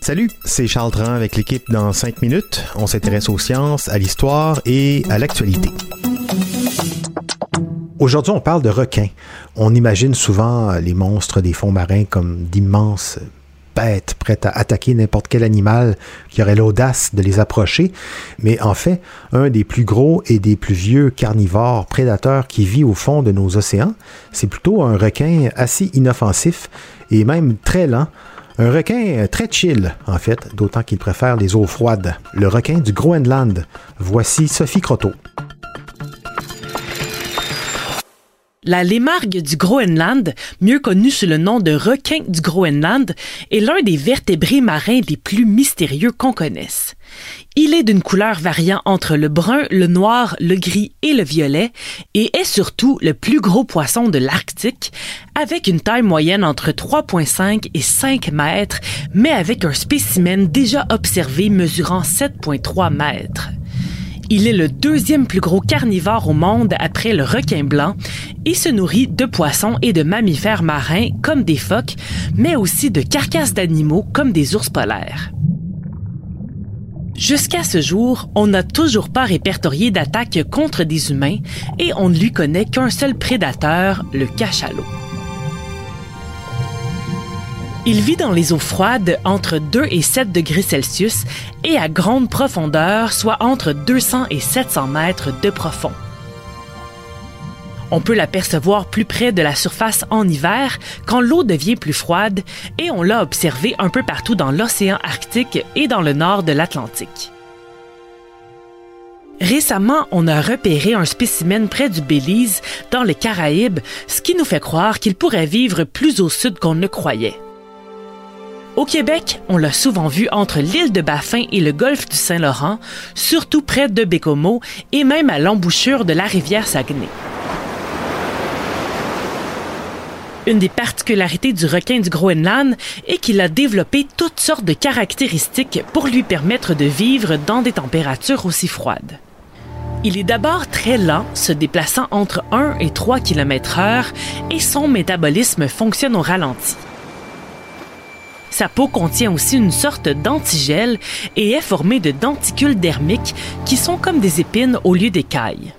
Salut, c'est Charles Dran avec l'équipe dans 5 minutes. On s'intéresse aux sciences, à l'histoire et à l'actualité. Aujourd'hui, on parle de requins. On imagine souvent les monstres des fonds marins comme d'immenses bêtes prêtes à attaquer n'importe quel animal qui aurait l'audace de les approcher. Mais en fait, un des plus gros et des plus vieux carnivores prédateurs qui vit au fond de nos océans, c'est plutôt un requin assez inoffensif et même très lent. Un requin très chill, en fait, d'autant qu'il préfère les eaux froides. Le requin du Groenland. Voici Sophie Croteau. La lémargue du Groenland, mieux connue sous le nom de requin du Groenland, est l'un des vertébrés marins les plus mystérieux qu'on connaisse. Il est d'une couleur variant entre le brun, le noir, le gris et le violet et est surtout le plus gros poisson de l'Arctique avec une taille moyenne entre 3,5 et 5 mètres, mais avec un spécimen déjà observé mesurant 7,3 mètres. Il est le deuxième plus gros carnivore au monde après le requin blanc et se nourrit de poissons et de mammifères marins comme des phoques, mais aussi de carcasses d'animaux comme des ours polaires. Jusqu'à ce jour, on n'a toujours pas répertorié d'attaques contre des humains et on ne lui connaît qu'un seul prédateur, le cachalot. Il vit dans les eaux froides entre 2 et 7 degrés Celsius et à grande profondeur, soit entre 200 et 700 mètres de profond. On peut l'apercevoir plus près de la surface en hiver quand l'eau devient plus froide et on l'a observé un peu partout dans l'océan Arctique et dans le nord de l'Atlantique. Récemment, on a repéré un spécimen près du Belize, dans les Caraïbes, ce qui nous fait croire qu'il pourrait vivre plus au sud qu'on ne croyait. Au Québec, on l'a souvent vu entre l'île de Baffin et le golfe du Saint-Laurent, surtout près de Bécomo et même à l'embouchure de la rivière Saguenay. Une des particularités du requin du Groenland est qu'il a développé toutes sortes de caractéristiques pour lui permettre de vivre dans des températures aussi froides. Il est d'abord très lent, se déplaçant entre 1 et 3 km heure, et son métabolisme fonctionne au ralenti. Sa peau contient aussi une sorte d'antigel et est formée de denticules dermiques qui sont comme des épines au lieu d'écailles.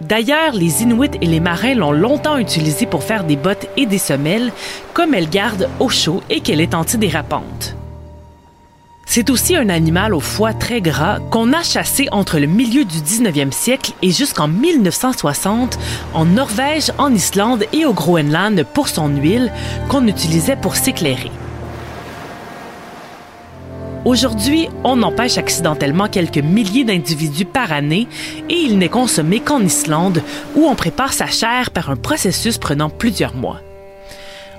D'ailleurs, les Inuits et les marins l'ont longtemps utilisé pour faire des bottes et des semelles, comme elle garde au chaud et qu'elle est antidérapante. C'est aussi un animal au foie très gras qu'on a chassé entre le milieu du 19e siècle et jusqu'en 1960 en Norvège, en Islande et au Groenland pour son huile qu'on utilisait pour s'éclairer. Aujourd'hui, on empêche accidentellement quelques milliers d'individus par année et il n'est consommé qu'en Islande où on prépare sa chair par un processus prenant plusieurs mois.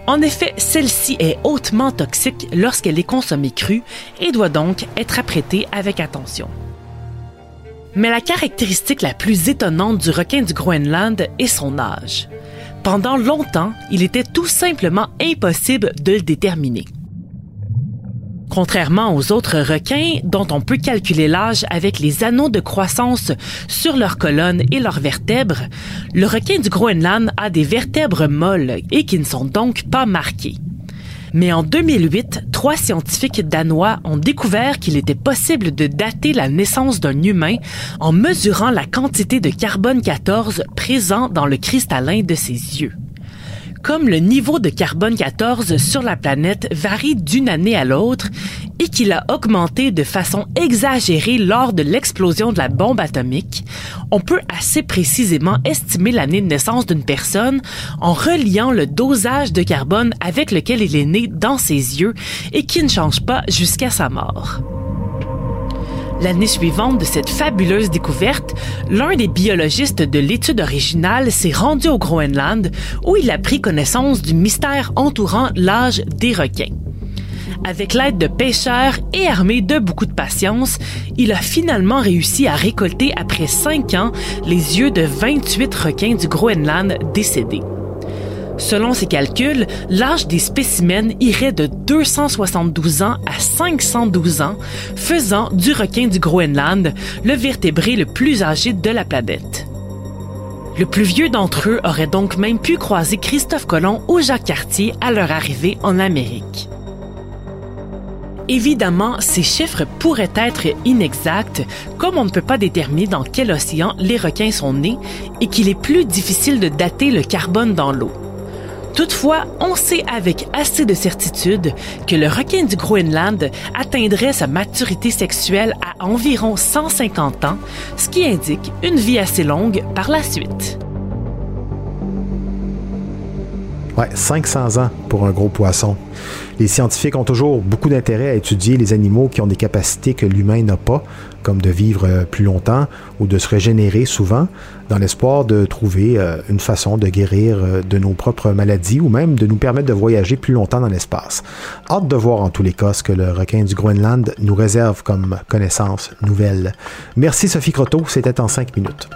En effet, celle-ci est hautement toxique lorsqu'elle est consommée crue et doit donc être apprêtée avec attention. Mais la caractéristique la plus étonnante du requin du Groenland est son âge. Pendant longtemps, il était tout simplement impossible de le déterminer. Contrairement aux autres requins, dont on peut calculer l'âge avec les anneaux de croissance sur leurs colonnes et leurs vertèbres, le requin du Groenland a des vertèbres molles et qui ne sont donc pas marquées. Mais en 2008, trois scientifiques danois ont découvert qu'il était possible de dater la naissance d'un humain en mesurant la quantité de carbone 14 présent dans le cristallin de ses yeux comme le niveau de carbone 14 sur la planète varie d'une année à l'autre et qu'il a augmenté de façon exagérée lors de l'explosion de la bombe atomique, on peut assez précisément estimer l'année de naissance d'une personne en reliant le dosage de carbone avec lequel il est né dans ses yeux et qui ne change pas jusqu'à sa mort. L'année suivante de cette fabuleuse découverte, l'un des biologistes de l'étude originale s'est rendu au Groenland où il a pris connaissance du mystère entourant l'âge des requins. Avec l'aide de pêcheurs et armé de beaucoup de patience, il a finalement réussi à récolter après cinq ans les yeux de 28 requins du Groenland décédés. Selon ses calculs, l'âge des spécimens irait de 272 ans à 512 ans, faisant du requin du Groenland le vertébré le plus âgé de la planète. Le plus vieux d'entre eux aurait donc même pu croiser Christophe Colomb ou Jacques Cartier à leur arrivée en Amérique. Évidemment, ces chiffres pourraient être inexacts, comme on ne peut pas déterminer dans quel océan les requins sont nés et qu'il est plus difficile de dater le carbone dans l'eau. Toutefois, on sait avec assez de certitude que le requin du Groenland atteindrait sa maturité sexuelle à environ 150 ans, ce qui indique une vie assez longue par la suite. Ouais, 500 ans pour un gros poisson. Les scientifiques ont toujours beaucoup d'intérêt à étudier les animaux qui ont des capacités que l'humain n'a pas, comme de vivre euh, plus longtemps ou de se régénérer souvent, dans l'espoir de trouver euh, une façon de guérir euh, de nos propres maladies ou même de nous permettre de voyager plus longtemps dans l'espace. Hâte de voir en tous les cas ce que le requin du Groenland nous réserve comme connaissance nouvelle. Merci Sophie Croteau, c'était en cinq minutes.